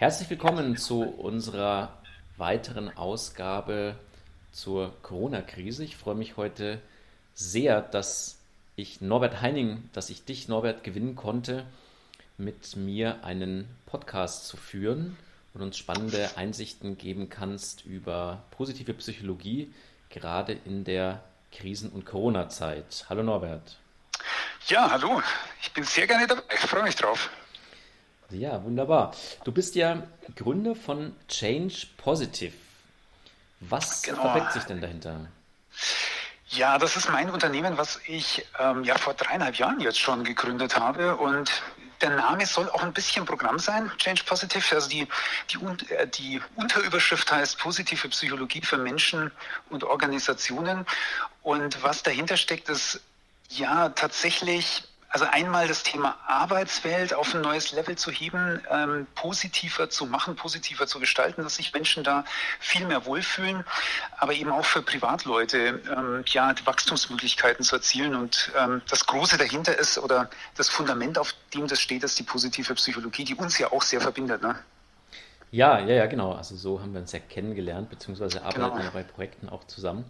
Herzlich willkommen zu unserer weiteren Ausgabe zur Corona-Krise. Ich freue mich heute sehr, dass ich Norbert Heining, dass ich dich, Norbert, gewinnen konnte, mit mir einen Podcast zu führen und uns spannende Einsichten geben kannst über positive Psychologie, gerade in der Krisen- und Corona-Zeit. Hallo Norbert. Ja, hallo. Ich bin sehr gerne dabei. Ich freue mich drauf. Ja, wunderbar. Du bist ja Gründer von Change Positive. Was genau. verbirgt sich denn dahinter? Ja, das ist mein Unternehmen, was ich ähm, ja vor dreieinhalb Jahren jetzt schon gegründet habe und der Name soll auch ein bisschen Programm sein, Change Positive. Also die, die, äh, die Unterüberschrift heißt positive Psychologie für Menschen und Organisationen. Und was dahinter steckt, ist ja tatsächlich also einmal das Thema Arbeitswelt auf ein neues Level zu heben, ähm, positiver zu machen, positiver zu gestalten, dass sich Menschen da viel mehr wohlfühlen, aber eben auch für Privatleute ähm, ja die Wachstumsmöglichkeiten zu erzielen. Und ähm, das Große dahinter ist oder das Fundament, auf dem das steht, ist die positive Psychologie, die uns ja auch sehr verbindet. Ne? Ja, ja, ja, genau. Also so haben wir uns ja kennengelernt, beziehungsweise arbeiten genau. ja bei Projekten auch zusammen.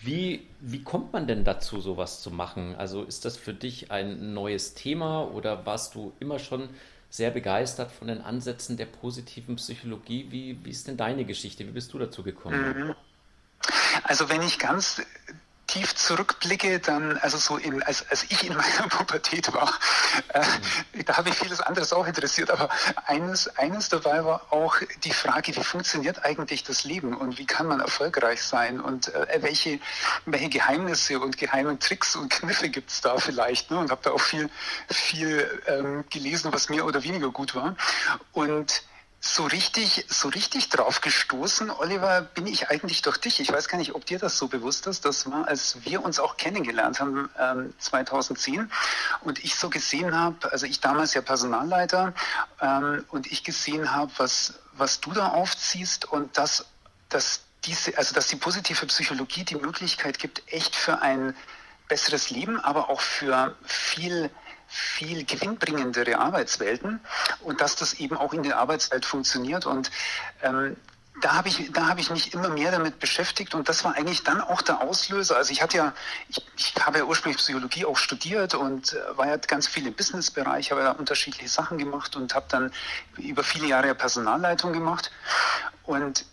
Wie, wie kommt man denn dazu, sowas zu machen? Also ist das für dich ein neues Thema oder warst du immer schon sehr begeistert von den Ansätzen der positiven Psychologie? Wie, wie ist denn deine Geschichte? Wie bist du dazu gekommen? Mhm. Also wenn ich ganz tief zurückblicke, dann, also so in, als, als ich in meiner Pubertät war, äh, mhm. da habe ich vieles anderes auch interessiert, aber eines, eines dabei war auch die Frage, wie funktioniert eigentlich das Leben und wie kann man erfolgreich sein und äh, welche, welche Geheimnisse und geheime Tricks und Kniffe gibt es da vielleicht ne? und habe da auch viel, viel ähm, gelesen, was mehr oder weniger gut war und so richtig, so richtig drauf gestoßen, Oliver, bin ich eigentlich durch dich. Ich weiß gar nicht, ob dir das so bewusst ist. Das war, als wir uns auch kennengelernt haben, ähm, 2010. Und ich so gesehen habe, also ich damals ja Personalleiter, ähm, und ich gesehen habe, was, was du da aufziehst und dass, dass diese, also dass die positive Psychologie die Möglichkeit gibt, echt für ein besseres Leben, aber auch für viel viel gewinnbringendere Arbeitswelten und dass das eben auch in der Arbeitswelt funktioniert. Und ähm, da habe ich, da habe ich mich immer mehr damit beschäftigt und das war eigentlich dann auch der Auslöser. Also ich hatte ja, ich, ich habe ja ursprünglich Psychologie auch studiert und äh, war ja ganz viel im Businessbereich, habe ja unterschiedliche Sachen gemacht und habe dann über viele Jahre Personalleitung gemacht und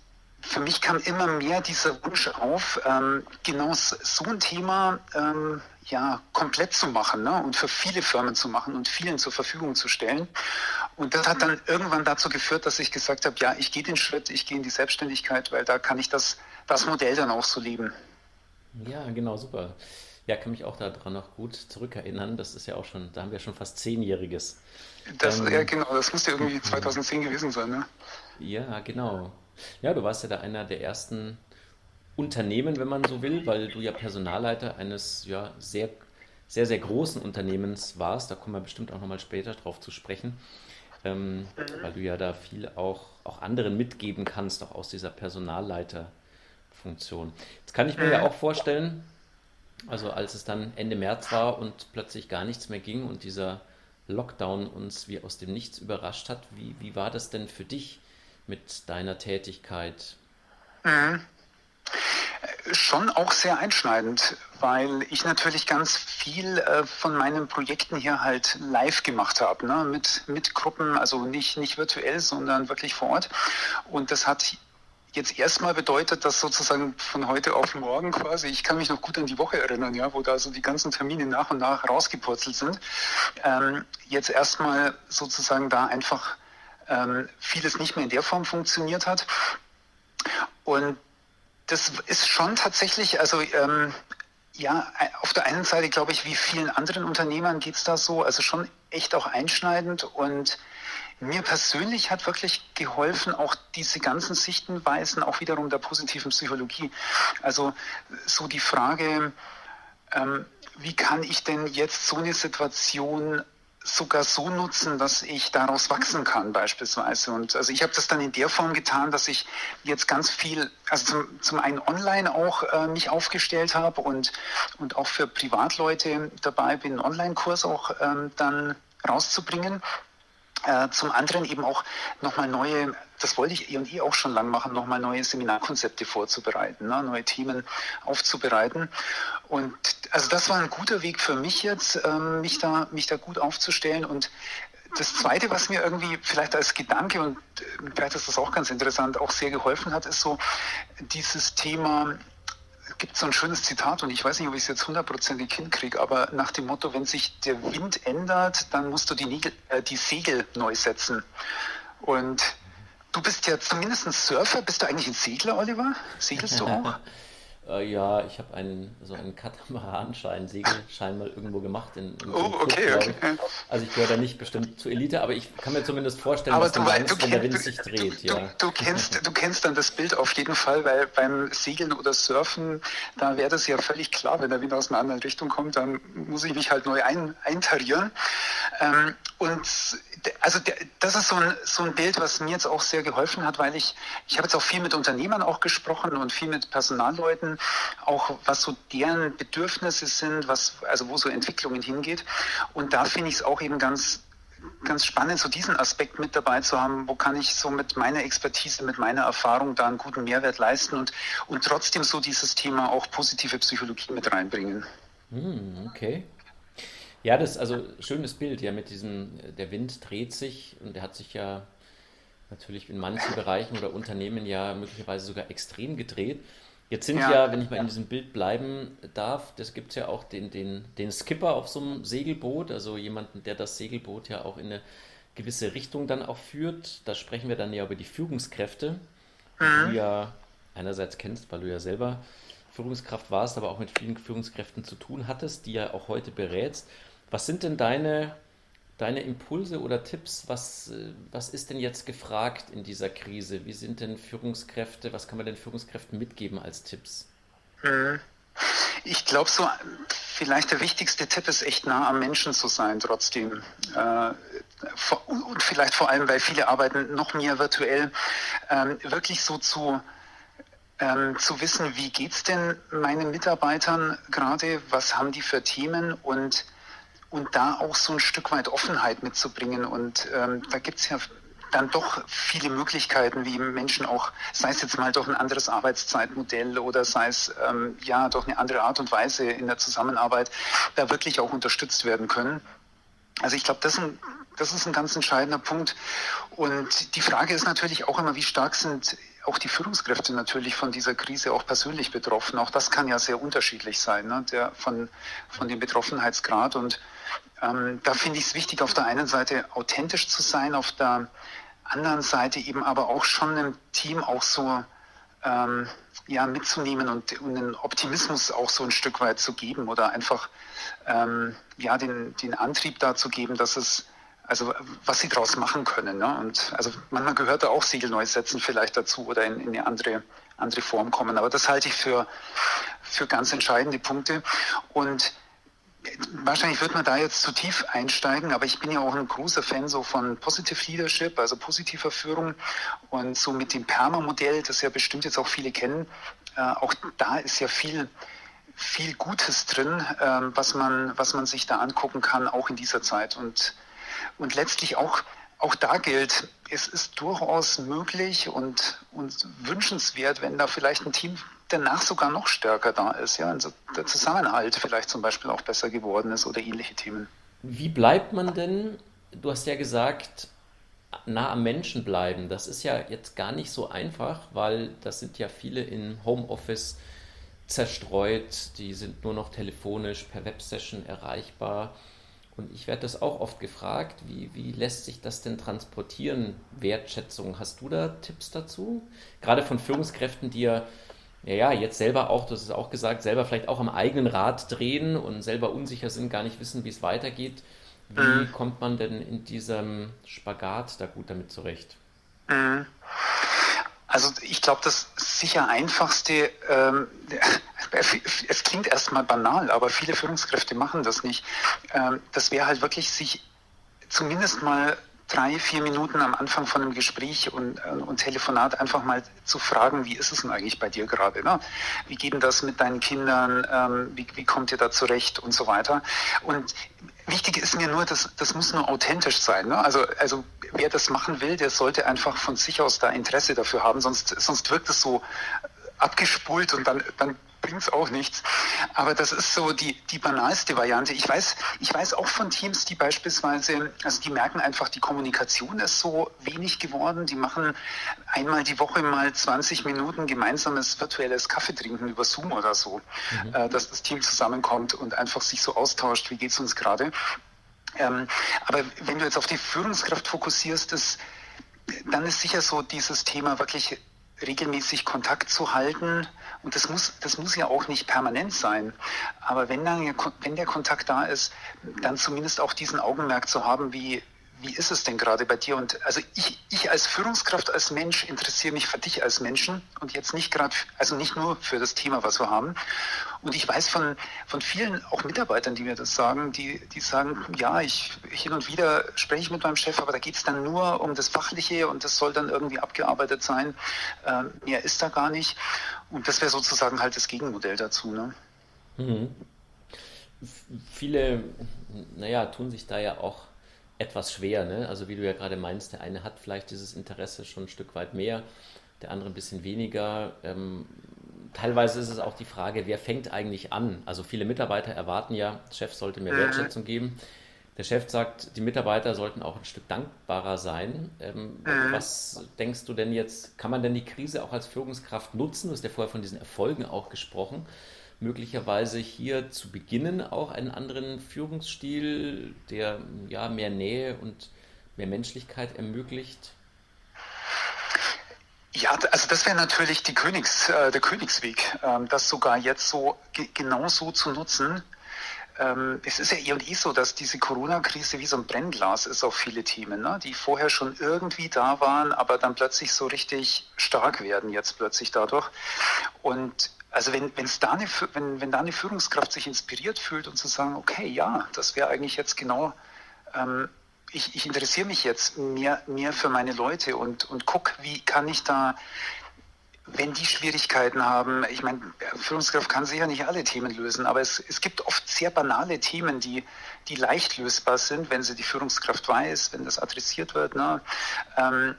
für mich kam immer mehr dieser Wunsch auf, ähm, genau so ein Thema ähm, ja, komplett zu machen ne? und für viele Firmen zu machen und vielen zur Verfügung zu stellen. Und das hat dann irgendwann dazu geführt, dass ich gesagt habe, ja, ich gehe den Schritt, ich gehe in die Selbstständigkeit, weil da kann ich das, das Modell dann auch so leben. Ja, genau, super. Ja, kann mich auch daran noch gut zurückerinnern. Das ist ja auch schon, da haben wir schon fast zehnjähriges. Das, ähm, ja, genau, das müsste irgendwie 2010 gewesen sein, ne? Ja, genau. Ja, du warst ja da einer der ersten Unternehmen, wenn man so will, weil du ja Personalleiter eines ja, sehr, sehr, sehr großen Unternehmens warst. Da kommen wir bestimmt auch nochmal später drauf zu sprechen, ähm, weil du ja da viel auch, auch anderen mitgeben kannst, auch aus dieser Personalleiterfunktion. Jetzt kann ich mir ja auch vorstellen, also als es dann Ende März war und plötzlich gar nichts mehr ging und dieser Lockdown uns wie aus dem Nichts überrascht hat, wie, wie war das denn für dich mit deiner Tätigkeit? Mhm schon auch sehr einschneidend, weil ich natürlich ganz viel äh, von meinen Projekten hier halt live gemacht habe, ne? mit, mit Gruppen, also nicht, nicht virtuell, sondern wirklich vor Ort. Und das hat jetzt erstmal bedeutet, dass sozusagen von heute auf morgen quasi, ich kann mich noch gut an die Woche erinnern, ja, wo da so die ganzen Termine nach und nach rausgepurzelt sind, ähm, jetzt erstmal sozusagen da einfach ähm, vieles nicht mehr in der Form funktioniert hat. Und das ist schon tatsächlich, also ähm, ja, auf der einen Seite glaube ich, wie vielen anderen Unternehmern geht es da so, also schon echt auch einschneidend und mir persönlich hat wirklich geholfen, auch diese ganzen Sichtenweisen, auch wiederum der positiven Psychologie. Also so die Frage, ähm, wie kann ich denn jetzt so eine Situation sogar so nutzen, dass ich daraus wachsen kann beispielsweise. Und also ich habe das dann in der Form getan, dass ich jetzt ganz viel, also zum, zum einen online auch äh, mich aufgestellt habe und, und auch für Privatleute dabei bin, einen Online-Kurs auch ähm, dann rauszubringen Äh, zum anderen eben auch nochmal neue, das wollte ich eh und eh auch schon lange machen, nochmal neue Seminarkonzepte vorzubereiten, ne, neue Themen aufzubereiten. Und also das war ein guter Weg für mich jetzt, ähm, mich, da, mich da gut aufzustellen. Und das Zweite, was mir irgendwie vielleicht als Gedanke und äh, vielleicht ist das auch ganz interessant, auch sehr geholfen hat, ist so dieses Thema gibt so ein schönes Zitat und ich weiß nicht, ob ich es jetzt hundertprozentig hinkriege, aber nach dem Motto, wenn sich der Wind ändert, dann musst du die, Nägel, äh, die Segel neu setzen. Und du bist ja zumindest ein Surfer. Bist du eigentlich ein Segler, Oliver? Segelst du auch? Äh, ja, ich habe einen, so einen Katamaranschein, Segelschein mal irgendwo gemacht. In, in oh, okay, Club, okay. Ich. Also ich gehöre da nicht bestimmt zur Elite, aber ich kann mir zumindest vorstellen, aber was du, meinst, du wenn der Wind sich dreht. Du, ja. du, kennst, du kennst dann das Bild auf jeden Fall, weil beim Segeln oder Surfen, da wäre das ja völlig klar, wenn der Wind aus einer anderen Richtung kommt, dann muss ich mich halt neu ein, eintarieren. Ähm, und also das ist so ein, so ein Bild, was mir jetzt auch sehr geholfen hat, weil ich, ich habe jetzt auch viel mit Unternehmern auch gesprochen und viel mit Personalleuten, auch was so deren Bedürfnisse sind, was, also wo so Entwicklungen hingeht. Und da finde ich es auch eben ganz, ganz spannend, so diesen Aspekt mit dabei zu haben, wo kann ich so mit meiner Expertise, mit meiner Erfahrung da einen guten Mehrwert leisten und, und trotzdem so dieses Thema auch positive Psychologie mit reinbringen. Hm, okay. Ja, das ist also schönes Bild, ja, mit diesem, der Wind dreht sich und der hat sich ja natürlich in manchen Bereichen oder Unternehmen ja möglicherweise sogar extrem gedreht. Jetzt sind ja, ja wenn ich mal ja. in diesem Bild bleiben darf, das gibt es ja auch den, den, den Skipper auf so einem Segelboot, also jemanden, der das Segelboot ja auch in eine gewisse Richtung dann auch führt. Da sprechen wir dann ja über die Führungskräfte, die mhm. du ja einerseits kennst, weil du ja selber Führungskraft warst, aber auch mit vielen Führungskräften zu tun hattest, die ja auch heute berätst. Was sind denn deine, deine Impulse oder Tipps? Was, äh, was ist denn jetzt gefragt in dieser Krise? Wie sind denn Führungskräfte, was kann man den Führungskräften mitgeben als Tipps? Mhm. Ich glaube, so vielleicht der wichtigste Tipp ist echt nah am Menschen zu sein, trotzdem. Äh, und vielleicht vor allem, weil viele arbeiten noch mehr virtuell, ähm, wirklich so zu, ähm, zu wissen, wie geht es denn meinen Mitarbeitern gerade, was haben die für Themen und und da auch so ein Stück weit Offenheit mitzubringen. Und ähm, da gibt es ja dann doch viele Möglichkeiten, wie Menschen auch, sei es jetzt mal durch ein anderes Arbeitszeitmodell oder sei es ähm, ja durch eine andere Art und Weise in der Zusammenarbeit, da wirklich auch unterstützt werden können. Also ich glaube, das, das ist ein ganz entscheidender Punkt. Und die Frage ist natürlich auch immer, wie stark sind auch die Führungskräfte natürlich von dieser Krise auch persönlich betroffen. Auch das kann ja sehr unterschiedlich sein, ne? der, von, von dem Betroffenheitsgrad. Und ähm, da finde ich es wichtig, auf der einen Seite authentisch zu sein, auf der anderen Seite eben aber auch schon im Team auch so ähm, ja, mitzunehmen und, und den Optimismus auch so ein Stück weit zu geben oder einfach ähm, ja, den, den Antrieb dazu geben, dass es also was sie daraus machen können. Ne? Und also manchmal gehört da auch Siegel neu setzen vielleicht dazu oder in, in, eine andere, andere Form kommen. Aber das halte ich für, für ganz entscheidende Punkte. Und Wahrscheinlich wird man da jetzt zu tief einsteigen, aber ich bin ja auch ein großer Fan so von Positive Leadership, also positiver Führung und so mit dem Perma-Modell, das ja bestimmt jetzt auch viele kennen. Äh, auch da ist ja viel, viel Gutes drin, äh, was, man, was man sich da angucken kann, auch in dieser Zeit. Und, und letztlich auch, auch da gilt, es ist durchaus möglich und, und wünschenswert, wenn da vielleicht ein Team danach sogar noch stärker da ist, ja, also der Zusammenhalt vielleicht zum Beispiel auch besser geworden ist oder ähnliche Themen. Wie bleibt man denn, du hast ja gesagt, nah am Menschen bleiben. Das ist ja jetzt gar nicht so einfach, weil das sind ja viele in Homeoffice zerstreut, die sind nur noch telefonisch per Websession erreichbar. Und ich werde das auch oft gefragt, wie, wie lässt sich das denn transportieren, Wertschätzung? Hast du da Tipps dazu? Gerade von Führungskräften, die ja ja, jetzt selber auch, das ist auch gesagt, selber vielleicht auch am eigenen Rad drehen und selber unsicher sind, gar nicht wissen, wie es weitergeht. Wie mhm. kommt man denn in diesem Spagat da gut damit zurecht? Also ich glaube, das sicher einfachste, ähm, es klingt erstmal banal, aber viele Führungskräfte machen das nicht. Ähm, das wäre halt wirklich sich zumindest mal drei, vier Minuten am Anfang von einem Gespräch und, äh, und Telefonat einfach mal zu fragen, wie ist es denn eigentlich bei dir gerade? Ne? Wie geht denn das mit deinen Kindern? Ähm, wie, wie kommt ihr da zurecht und so weiter? Und wichtig ist mir nur, dass das muss nur authentisch sein. Ne? Also, also wer das machen will, der sollte einfach von sich aus da Interesse dafür haben, sonst, sonst wirkt es so abgespult und dann, dann bringt es auch nichts. Aber das ist so die, die banalste Variante. Ich weiß, ich weiß auch von Teams, die beispielsweise, also die merken einfach, die Kommunikation ist so wenig geworden. Die machen einmal die Woche mal 20 Minuten gemeinsames virtuelles Kaffeetrinken über Zoom oder so, mhm. äh, dass das Team zusammenkommt und einfach sich so austauscht, wie geht es uns gerade. Ähm, aber wenn du jetzt auf die Führungskraft fokussierst, das, dann ist sicher so dieses Thema wirklich regelmäßig Kontakt zu halten. Und das muss, das muss ja auch nicht permanent sein. Aber wenn, dann, wenn der Kontakt da ist, dann zumindest auch diesen Augenmerk zu haben, wie, wie ist es denn gerade bei dir? Und also ich, ich als Führungskraft, als Mensch interessiere mich für dich als Menschen und jetzt nicht gerade, also nicht nur für das Thema, was wir haben. Und ich weiß von, von vielen auch Mitarbeitern, die mir das sagen, die, die sagen, ja, ich hin und wieder spreche ich mit meinem Chef, aber da geht es dann nur um das Fachliche und das soll dann irgendwie abgearbeitet sein. Ähm, mehr ist da gar nicht. Und das wäre sozusagen halt das Gegenmodell dazu. Ne? Mhm. Viele, naja, tun sich da ja auch etwas schwer. Ne? Also wie du ja gerade meinst, der eine hat vielleicht dieses Interesse schon ein Stück weit mehr, der andere ein bisschen weniger. Ähm, teilweise ist es auch die Frage, wer fängt eigentlich an? Also viele Mitarbeiter erwarten ja, der Chef sollte mehr Wertschätzung geben. Der Chef sagt, die Mitarbeiter sollten auch ein Stück dankbarer sein. Ähm, was denkst du denn jetzt, kann man denn die Krise auch als Führungskraft nutzen? Du hast ja vorher von diesen Erfolgen auch gesprochen möglicherweise hier zu beginnen auch einen anderen Führungsstil, der ja mehr Nähe und mehr Menschlichkeit ermöglicht? Ja, also das wäre natürlich die Königs, äh, der Königsweg, ähm, das sogar jetzt so genau so zu nutzen. Ähm, es ist ja eh und eh so, dass diese Corona-Krise wie so ein Brennglas ist auf viele Themen, ne? die vorher schon irgendwie da waren, aber dann plötzlich so richtig stark werden jetzt plötzlich dadurch. Und also wenn, wenn's da eine, wenn, wenn da eine Führungskraft sich inspiriert fühlt und zu sagen, okay, ja, das wäre eigentlich jetzt genau, ähm, ich, ich interessiere mich jetzt mehr, mehr für meine Leute und, und guck, wie kann ich da, wenn die Schwierigkeiten haben, ich meine, Führungskraft kann sicher nicht alle Themen lösen, aber es, es gibt oft sehr banale Themen, die, die leicht lösbar sind, wenn sie die Führungskraft weiß, wenn das adressiert wird. Ne? Ähm,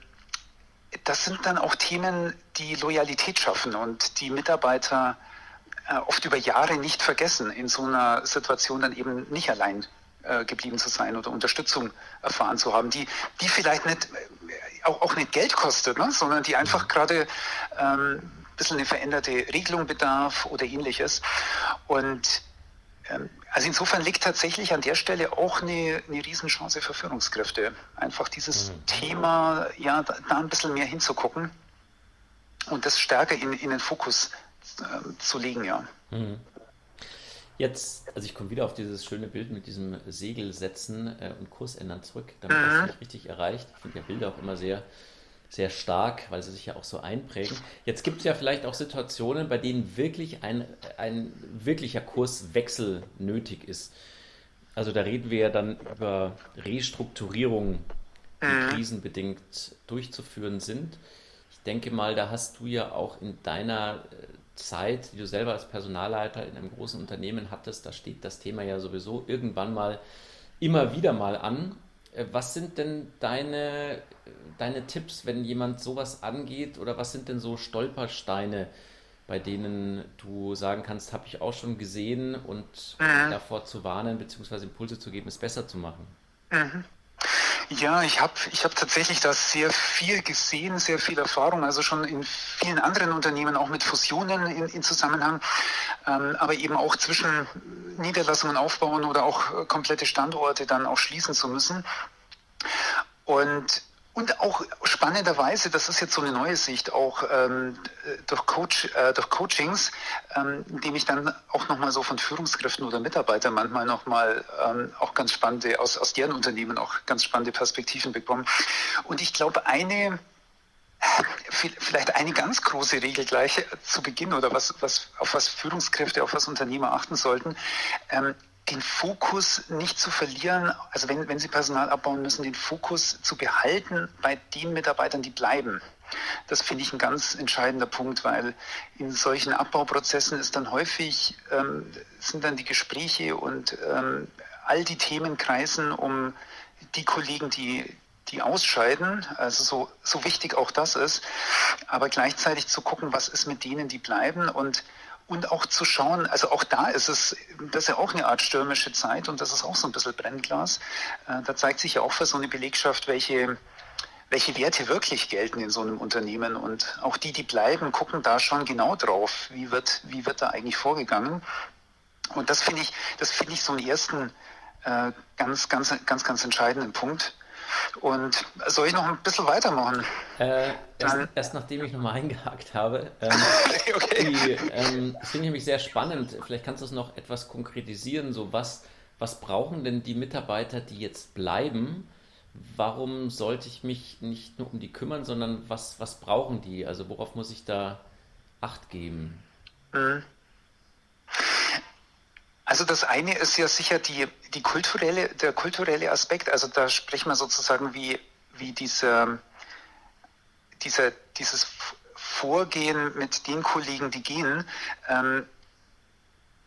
das sind dann auch Themen, die Loyalität schaffen und die Mitarbeiter äh, oft über Jahre nicht vergessen, in so einer Situation dann eben nicht allein äh, geblieben zu sein oder Unterstützung erfahren zu haben, die, die vielleicht nicht, äh, auch, auch nicht Geld kostet, ne, sondern die einfach gerade ähm, ein bisschen eine veränderte Regelung bedarf oder ähnliches. Und ähm, also insofern liegt tatsächlich an der Stelle auch eine, eine Riesenchance für Führungskräfte. Einfach dieses mhm. Thema, ja, da, da, ein bisschen mehr hinzugucken und das stärker in, in den Fokus äh, zu legen, ja. Mhm. Jetzt, also ich komme wieder auf dieses schöne Bild mit diesem Segel setzen äh, und Kurs ändern zurück, damit mhm. das nicht richtig erreicht. Ich finde ja Bilder auch immer sehr sehr stark, weil sie sich ja auch so einprägen. Jetzt gibt es ja vielleicht auch Situationen, bei denen wirklich ein, ein wirklicher Kurswechsel nötig ist. Also da reden wir ja dann über Restrukturierungen, die mhm. krisenbedingt durchzuführen sind. Ich denke mal, da hast du ja auch in deiner äh, Zeit, die du selber als Personalleiter in einem großen Unternehmen hattest, da steht das Thema ja sowieso irgendwann mal immer wieder mal an. Äh, was sind denn deine, deine Tipps, wenn jemand sowas angeht? Oder was sind denn so Stolpersteine, bei denen du sagen kannst, habe ich auch schon gesehen und mhm. davor zu warnen bzw. Impulse zu geben, es besser zu machen? Mhm. Ja, ich habe ich hab tatsächlich da sehr viel gesehen, sehr viel Erfahrung, also schon in vielen anderen Unternehmen, auch mit Fusionen in, in Zusammenhang, ähm, aber eben auch zwischen Niederlassungen aufbauen oder auch komplette Standorte dann auch schließen zu müssen. Und und auch spannenderweise, das ist jetzt so eine neue Sicht, auch ähm, durch, Coach, äh, durch Coachings, ähm, indem ich dann auch nochmal so von Führungskräften oder Mitarbeitern manchmal nochmal ähm, auch ganz spannende, aus, aus deren Unternehmen auch ganz spannende Perspektiven bekommen. Und ich glaube, eine, vielleicht eine ganz große Regel gleich zu Beginn oder was, was, auf was Führungskräfte, auf was Unternehmer achten sollten, ähm, den Fokus nicht zu verlieren, also wenn, wenn Sie Personal abbauen müssen, den Fokus zu behalten bei den Mitarbeitern, die bleiben. Das finde ich ein ganz entscheidender Punkt, weil in solchen Abbauprozessen ist dann häufig, ähm, sind dann die Gespräche und ähm, all die Themen kreisen um die Kollegen, die, die ausscheiden, also so, so wichtig auch das ist, aber gleichzeitig zu gucken, was ist mit denen, die bleiben und und auch zu schauen, also auch da ist es, das ist ja auch eine Art stürmische Zeit und das ist auch so ein bisschen Brennglas. Äh, da zeigt sich ja auch für so eine Belegschaft, welche, welche Werte wirklich gelten in so einem Unternehmen. Und auch die, die bleiben, gucken da schon genau drauf, wie wird, wie wird da eigentlich vorgegangen. Und das finde ich, das finde ich so einen ersten äh, ganz, ganz, ganz, ganz entscheidenden Punkt. Und soll ich noch ein bisschen weitermachen? Äh, erst, erst, nachdem ich nochmal eingehakt habe. Ähm, okay. Die, ähm, finde ich nämlich sehr spannend. Vielleicht kannst du es noch etwas konkretisieren. So was, was brauchen denn die Mitarbeiter, die jetzt bleiben? Warum sollte ich mich nicht nur um die kümmern, sondern was, was brauchen die? Also worauf muss ich da Acht geben? Mhm. Also das eine ist ja sicher die, die kulturelle, der kulturelle Aspekt. Also da sprechen wir sozusagen wie, wie diese, diese, dieses Vorgehen mit den Kollegen, die gehen, ähm,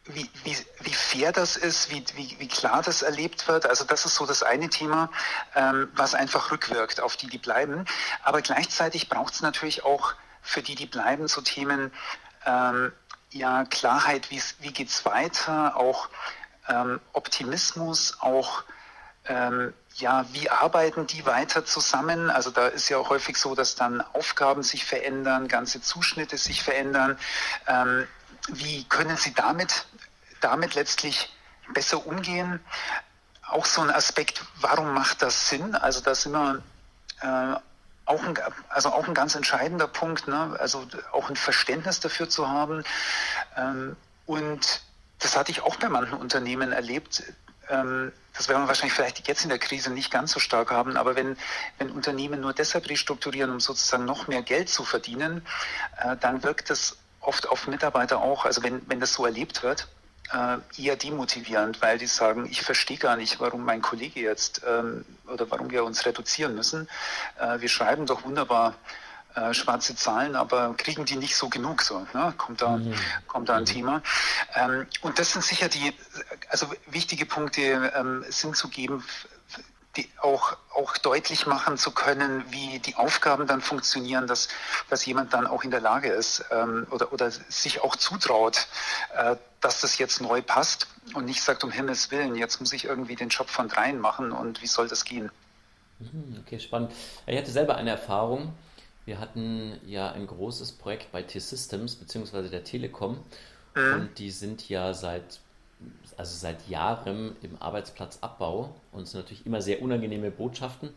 wie, wie, wie fair das ist, wie, wie, wie klar das erlebt wird. Also das ist so das eine Thema, ähm, was einfach rückwirkt auf die, die bleiben. Aber gleichzeitig braucht es natürlich auch für die, die bleiben, so Themen, ähm, ja, Klarheit, wie geht es weiter, auch ähm, Optimismus, auch ähm, ja, wie arbeiten die weiter zusammen? Also da ist ja auch häufig so, dass dann Aufgaben sich verändern, ganze Zuschnitte sich verändern. Ähm, wie können sie damit, damit letztlich besser umgehen? Auch so ein Aspekt, warum macht das Sinn? Also da sind wir äh, auch ein, also auch ein ganz entscheidender Punkt, ne? also auch ein Verständnis dafür zu haben. Ähm, und das hatte ich auch bei manchen Unternehmen erlebt. Ähm, das werden wir wahrscheinlich vielleicht jetzt in der Krise nicht ganz so stark haben, aber wenn, wenn Unternehmen nur deshalb restrukturieren, um sozusagen noch mehr Geld zu verdienen, äh, dann wirkt das oft auf Mitarbeiter auch, also wenn, wenn das so erlebt wird, eher demotivierend, weil die sagen, ich verstehe gar nicht, warum mein Kollege jetzt ähm, oder warum wir uns reduzieren müssen. Äh, wir schreiben doch wunderbar äh, schwarze Zahlen, aber kriegen die nicht so genug so. Ne? Kommt, da, mhm. kommt da ein mhm. Thema. Ähm, und das sind sicher die, also wichtige Punkte ähm, sind zu geben, die auch, auch deutlich machen zu können, wie die Aufgaben dann funktionieren, dass, dass jemand dann auch in der Lage ist ähm, oder, oder sich auch zutraut, äh, dass das jetzt neu passt und nicht sagt, um Himmels Willen, jetzt muss ich irgendwie den Job von dreien machen und wie soll das gehen? Mhm, okay, spannend. Ich hatte selber eine Erfahrung. Wir hatten ja ein großes Projekt bei T-Systems beziehungsweise der Telekom mhm. und die sind ja seit also seit Jahren im Arbeitsplatzabbau und es sind natürlich immer sehr unangenehme Botschaften.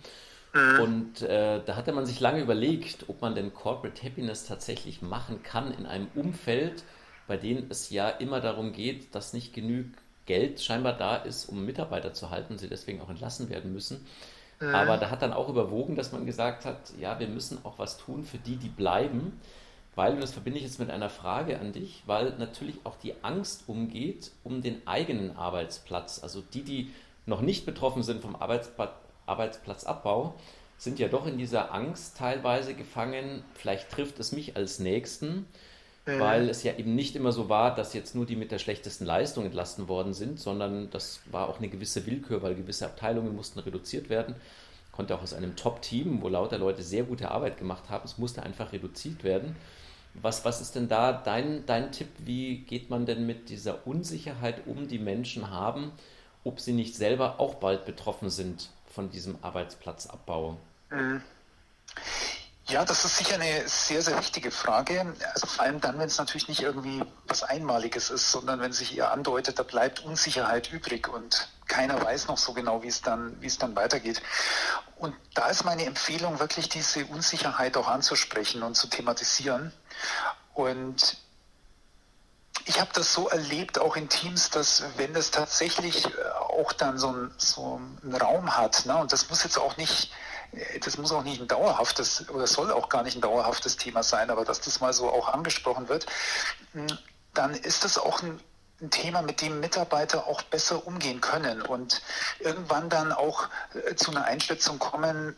Mhm. Und äh, da hatte man sich lange überlegt, ob man denn Corporate Happiness tatsächlich machen kann in einem Umfeld, bei dem es ja immer darum geht, dass nicht genügend Geld scheinbar da ist, um Mitarbeiter zu halten, sie deswegen auch entlassen werden müssen. Mhm. Aber da hat dann auch überwogen, dass man gesagt hat, ja, wir müssen auch was tun für die, die bleiben. Weil, und das verbinde ich jetzt mit einer Frage an dich, weil natürlich auch die Angst umgeht um den eigenen Arbeitsplatz. Also die, die noch nicht betroffen sind vom Arbeitsplatz, Arbeitsplatzabbau, sind ja doch in dieser Angst teilweise gefangen, vielleicht trifft es mich als Nächsten, mhm. weil es ja eben nicht immer so war, dass jetzt nur die mit der schlechtesten Leistung entlassen worden sind, sondern das war auch eine gewisse Willkür, weil gewisse Abteilungen mussten reduziert werden. Konnte auch aus einem Top-Team, wo lauter Leute sehr gute Arbeit gemacht haben, es musste einfach reduziert werden. Was, was ist denn da dein, dein Tipp? Wie geht man denn mit dieser Unsicherheit um, die Menschen haben, ob sie nicht selber auch bald betroffen sind von diesem Arbeitsplatzabbau? Mhm. Ja, das ist sicher eine sehr, sehr wichtige Frage. Also vor allem dann, wenn es natürlich nicht irgendwie was Einmaliges ist, sondern wenn sich eher andeutet, da bleibt Unsicherheit übrig und keiner weiß noch so genau, wie es dann, wie es dann weitergeht. Und da ist meine Empfehlung, wirklich diese Unsicherheit auch anzusprechen und zu thematisieren. Und ich habe das so erlebt, auch in Teams, dass wenn das tatsächlich äh, auch dann so, ein, so einen Raum hat, ne, und das muss jetzt auch nicht, äh, das muss auch nicht ein dauerhaftes oder soll auch gar nicht ein dauerhaftes Thema sein, aber dass das mal so auch angesprochen wird, hm, dann ist das auch ein, ein Thema, mit dem Mitarbeiter auch besser umgehen können und irgendwann dann auch äh, zu einer Einschätzung kommen,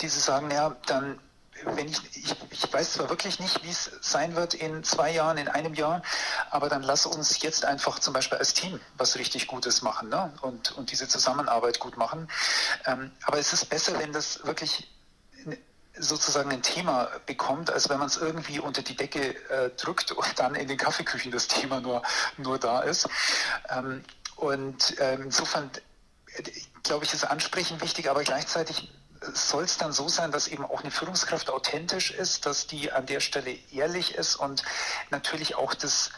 die sie sagen, ja, dann wenn ich, ich, ich weiß zwar wirklich nicht, wie es sein wird in zwei Jahren, in einem Jahr, aber dann lass uns jetzt einfach zum Beispiel als Team was richtig Gutes machen ne? und, und diese Zusammenarbeit gut machen. Ähm, aber es ist besser, wenn das wirklich sozusagen ein Thema bekommt, als wenn man es irgendwie unter die Decke äh, drückt und dann in den Kaffeeküchen das Thema nur, nur da ist. Ähm, und ähm, insofern äh, glaube ich, ist Ansprechen wichtig, aber gleichzeitig soll es dann so sein, dass eben auch eine Führungskraft authentisch ist, dass die an der Stelle ehrlich ist und natürlich auch das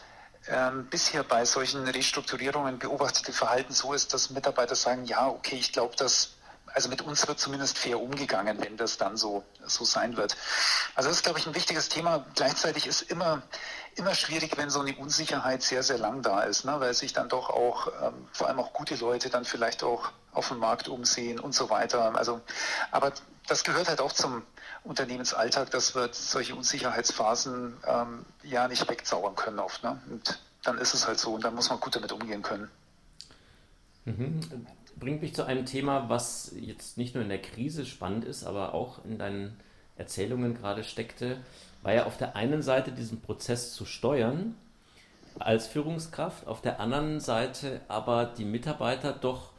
ähm, bisher bei solchen Restrukturierungen beobachtete Verhalten so ist, dass Mitarbeiter sagen, ja, okay, ich glaube, dass also mit uns wird zumindest fair umgegangen, wenn das dann so, so sein wird. Also das ist, glaube ich, ein wichtiges Thema. Gleichzeitig ist immer, immer schwierig, wenn so eine Unsicherheit sehr, sehr lang da ist, ne? weil sich dann doch auch, ähm, vor allem auch gute Leute dann vielleicht auch auf dem Markt umsehen und so weiter. Also, aber das gehört halt auch zum Unternehmensalltag, dass wir solche Unsicherheitsphasen ähm, ja nicht wegzaubern können oft. Ne? Und dann ist es halt so und dann muss man gut damit umgehen können. Mhm. Bringt mich zu einem Thema, was jetzt nicht nur in der Krise spannend ist, aber auch in deinen Erzählungen gerade steckte, war ja auf der einen Seite diesen Prozess zu steuern als Führungskraft, auf der anderen Seite aber die Mitarbeiter doch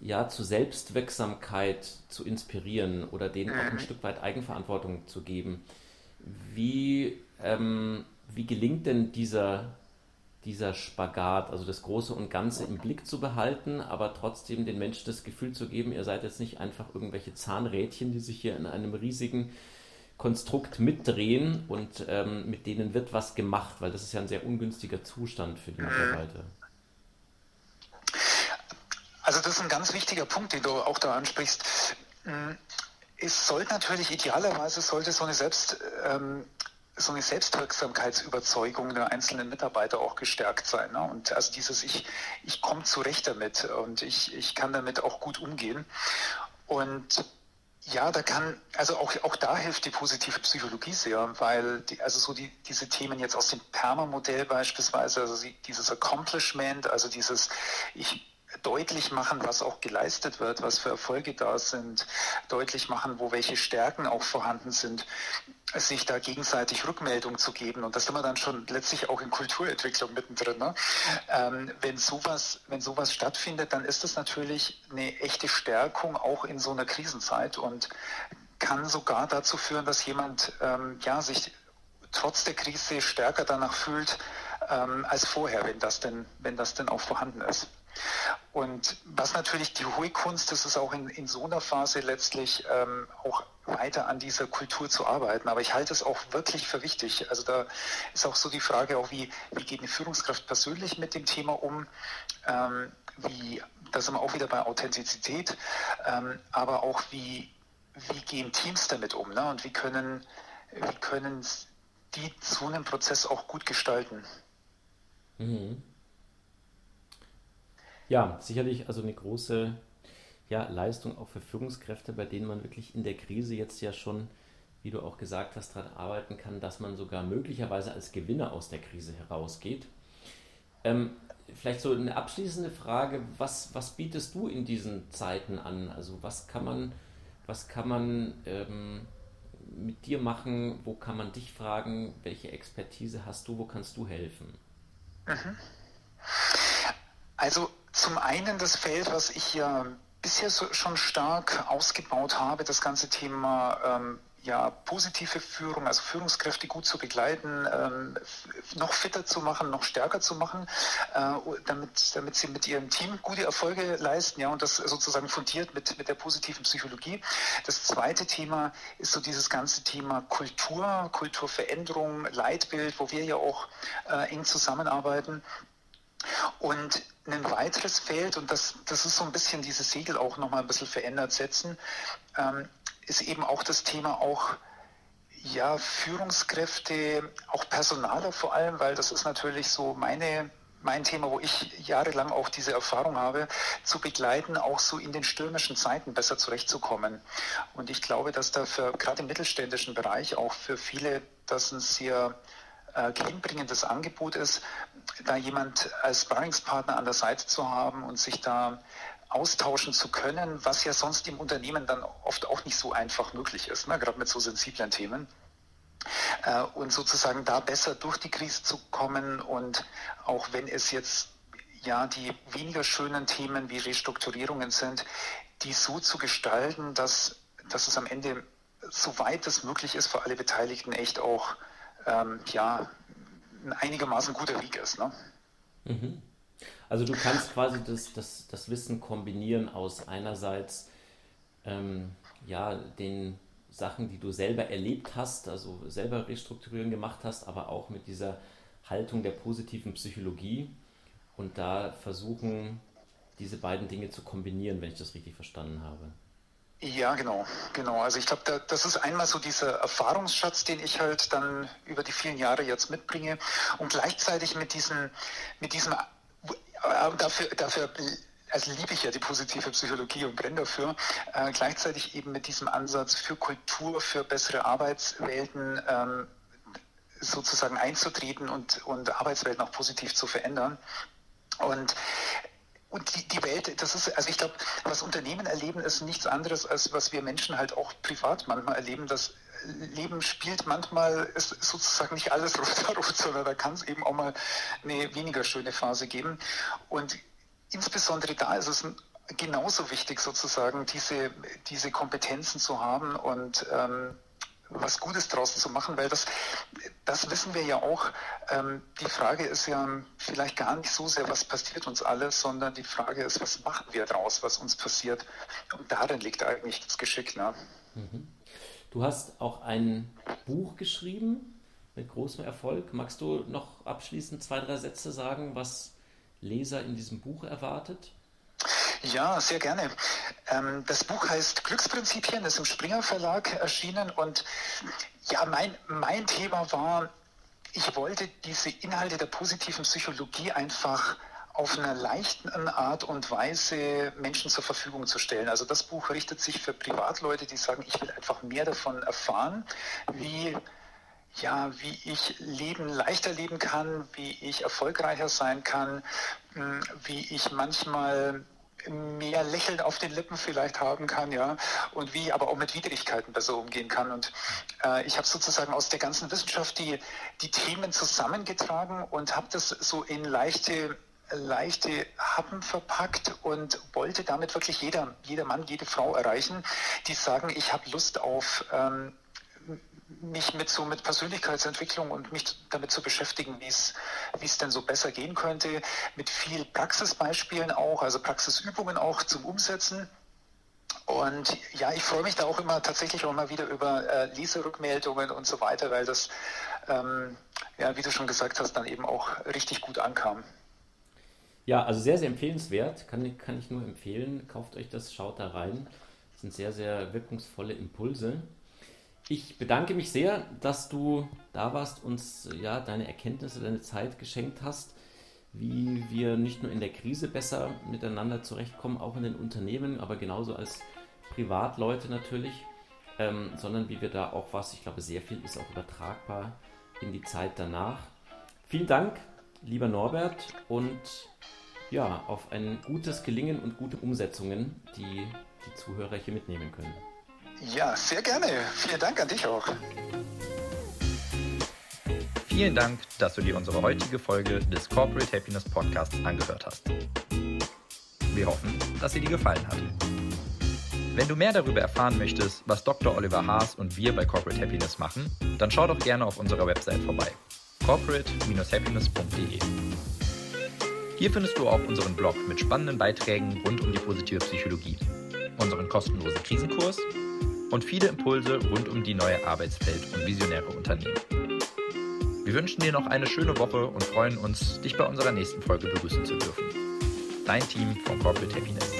ja zu Selbstwirksamkeit zu inspirieren oder denen auch ein mhm. Stück weit Eigenverantwortung zu geben. Wie, ähm, wie gelingt denn dieser, dieser Spagat, also das Große und Ganze im Blick zu behalten, aber trotzdem den Menschen das Gefühl zu geben, ihr seid jetzt nicht einfach irgendwelche Zahnrädchen, die sich hier in einem riesigen Konstrukt mitdrehen und ähm, mit denen wird was gemacht, weil das ist ja ein sehr ungünstiger Zustand für die mhm. Mitarbeiter. Also das ist ein ganz wichtiger Punkt, den du auch da ansprichst. Mm, es sollte natürlich idealerweise sollte so eine Selbst ähm, so eine Selbstwirksamkeitsüberzeugung der einzelnen Mitarbeiter auch gestärkt sein. Ne? Und also dieses ich, ich komme zurecht damit und ich, ich kann damit auch gut umgehen. Und ja, da kann, also auch, auch da hilft die positive Psychologie sehr, weil die, also so die, diese Themen jetzt aus dem Perma-Modell beispielsweise, also dieses Accomplishment, also dieses, ich deutlich machen, was auch geleistet wird, was für Erfolge da sind, deutlich machen, wo welche Stärken auch vorhanden sind, sich da gegenseitig Rückmeldung zu geben. Und das sind wir dann schon letztlich auch in Kulturentwicklung mittendrin. Ne? Ähm, wenn, sowas, wenn sowas stattfindet, dann ist das natürlich eine echte Stärkung auch in so einer Krisenzeit und kann sogar dazu führen, dass jemand ähm, ja, sich trotz der Krise stärker danach fühlt ähm, als vorher, wenn das denn, wenn das denn auch vorhanden ist. Und was natürlich die hohe Kunst ist, ist auch in, in so einer Phase letztlich ähm, auch weiter an dieser Kultur zu arbeiten. Aber ich halte es auch wirklich für wichtig. Also da ist auch so die Frage, auch wie, wie geht eine Führungskraft persönlich mit dem Thema um? Ähm, wie, da sind wir auch wieder bei Authentizität, ähm, aber auch wie, wie gehen Teams damit um? Ne? Und wie können, wie können die so einen Prozess auch gut gestalten? Mhm. Ja, sicherlich also eine große ja, Leistung auch für Führungskräfte, bei denen man wirklich in der Krise jetzt ja schon, wie du auch gesagt hast, daran arbeiten kann, dass man sogar möglicherweise als Gewinner aus der Krise herausgeht. Ähm, vielleicht so eine abschließende Frage, was, was bietest du in diesen Zeiten an? Also was kann man, was kann man ähm, mit dir machen? Wo kann man dich fragen? Welche Expertise hast du? Wo kannst du helfen? Mhm. Also zum einen das Feld, was ich ja bisher so, schon stark ausgebaut habe, das ganze Thema ähm, ja, positive Führung, also Führungskräfte gut zu begleiten, ähm, noch fitter zu machen, noch stärker zu machen, äh, damit, damit sie mit ihrem Team gute Erfolge leisten, ja, und das sozusagen fundiert mit, mit der positiven Psychologie. Das zweite Thema ist so dieses ganze Thema Kultur, Kulturveränderung, Leitbild, wo wir ja auch äh, eng zusammenarbeiten. Und ein weiteres Feld, und das, das ist so ein bisschen dieses Segel auch nochmal ein bisschen verändert setzen, ähm, ist eben auch das Thema auch ja, Führungskräfte, auch Personaler vor allem, weil das ist natürlich so meine, mein Thema, wo ich jahrelang auch diese Erfahrung habe, zu begleiten, auch so in den stürmischen Zeiten besser zurechtzukommen. Und ich glaube, dass da für gerade im mittelständischen Bereich auch für viele das ein sehr äh, gewinnbringendes Angebot ist, da jemand als Sparringspartner an der Seite zu haben und sich da austauschen zu können, was ja sonst im Unternehmen dann oft auch nicht so einfach möglich ist, ne? gerade mit so sensiblen Themen. Äh, und sozusagen da besser durch die Krise zu kommen und auch wenn es jetzt ja die weniger schönen Themen wie Restrukturierungen sind, die so zu gestalten, dass, dass es am Ende, soweit es möglich ist, für alle Beteiligten echt auch ähm, ja, ein einigermaßen guter Weg ist. Ne? Mhm. Also du kannst quasi das, das, das Wissen kombinieren aus einerseits ähm, ja, den Sachen, die du selber erlebt hast, also selber Restrukturieren gemacht hast, aber auch mit dieser Haltung der positiven Psychologie und da versuchen, diese beiden Dinge zu kombinieren, wenn ich das richtig verstanden habe. Ja, genau, genau. Also ich glaube, da, das ist einmal so dieser Erfahrungsschatz, den ich halt dann über die vielen Jahre jetzt mitbringe und gleichzeitig mit diesem, mit diesem äh, dafür, dafür also liebe ich ja die positive Psychologie und brenne dafür, äh, gleichzeitig eben mit diesem Ansatz für Kultur, für bessere Arbeitswelten ähm, sozusagen einzutreten und, und Arbeitswelten auch positiv zu verändern. Und und die, die Welt, das ist, also ich glaube, was Unternehmen erleben, ist nichts anderes, als was wir Menschen halt auch privat manchmal erleben. Das Leben spielt manchmal, ist sozusagen nicht alles rot, sondern da kann es eben auch mal eine weniger schöne Phase geben. Und insbesondere da ist es genauso wichtig, sozusagen diese, diese Kompetenzen zu haben und ähm, was Gutes draußen zu machen, weil das, das wissen wir ja auch. Ähm, die Frage ist ja vielleicht gar nicht so sehr, was passiert uns alles, sondern die Frage ist, was machen wir daraus, was uns passiert. Und darin liegt eigentlich das Geschick. Ne? Mhm. Du hast auch ein Buch geschrieben mit großem Erfolg. Magst du noch abschließend zwei, drei Sätze sagen, was Leser in diesem Buch erwartet? Ja, sehr gerne. Ähm, das Buch heißt Glücksprinzipien, ist im Springer Verlag erschienen und ja, mein, mein Thema war, ich wollte diese Inhalte der positiven Psychologie einfach auf einer leichten Art und Weise Menschen zur Verfügung zu stellen. Also das Buch richtet sich für Privatleute, die sagen, ich will einfach mehr davon erfahren, wie ja, wie ich Leben leichter leben kann, wie ich erfolgreicher sein kann, hm, wie ich manchmal mehr Lächeln auf den Lippen vielleicht haben kann, ja, und wie aber auch mit Widrigkeiten besser umgehen kann. Und äh, ich habe sozusagen aus der ganzen Wissenschaft die, die Themen zusammengetragen und habe das so in leichte leichte Happen verpackt und wollte damit wirklich jeder, jeder Mann, jede Frau erreichen, die sagen, ich habe Lust auf ähm, mich mit so mit Persönlichkeitsentwicklung und mich damit zu beschäftigen, wie es wie es denn so besser gehen könnte, mit viel Praxisbeispielen auch, also Praxisübungen auch zum Umsetzen. Und ja, ich freue mich da auch immer tatsächlich auch mal wieder über äh, Leserückmeldungen und so weiter, weil das, ähm, ja, wie du schon gesagt hast, dann eben auch richtig gut ankam. Ja, also sehr, sehr empfehlenswert, kann, kann ich nur empfehlen. Kauft euch das, schaut da rein. Das sind sehr, sehr wirkungsvolle Impulse. Ich bedanke mich sehr, dass du da warst, uns ja deine Erkenntnisse, deine Zeit geschenkt hast, wie wir nicht nur in der Krise besser miteinander zurechtkommen, auch in den Unternehmen, aber genauso als Privatleute natürlich, ähm, sondern wie wir da auch was, ich glaube, sehr viel ist auch übertragbar in die Zeit danach. Vielen Dank, lieber Norbert, und ja, auf ein gutes Gelingen und gute Umsetzungen, die die Zuhörer hier mitnehmen können. Ja, sehr gerne. Vielen Dank an dich auch. Vielen Dank, dass du dir unsere heutige Folge des Corporate Happiness Podcasts angehört hast. Wir hoffen, dass sie dir gefallen hat. Wenn du mehr darüber erfahren möchtest, was Dr. Oliver Haas und wir bei Corporate Happiness machen, dann schau doch gerne auf unserer Website vorbei. corporate-happiness.de Hier findest du auch unseren Blog mit spannenden Beiträgen rund um die positive Psychologie, unseren kostenlosen Krisenkurs und viele Impulse rund um die neue Arbeitswelt und visionäre Unternehmen. Wir wünschen dir noch eine schöne Woche und freuen uns, dich bei unserer nächsten Folge begrüßen zu dürfen. Dein Team von Corporate Happiness.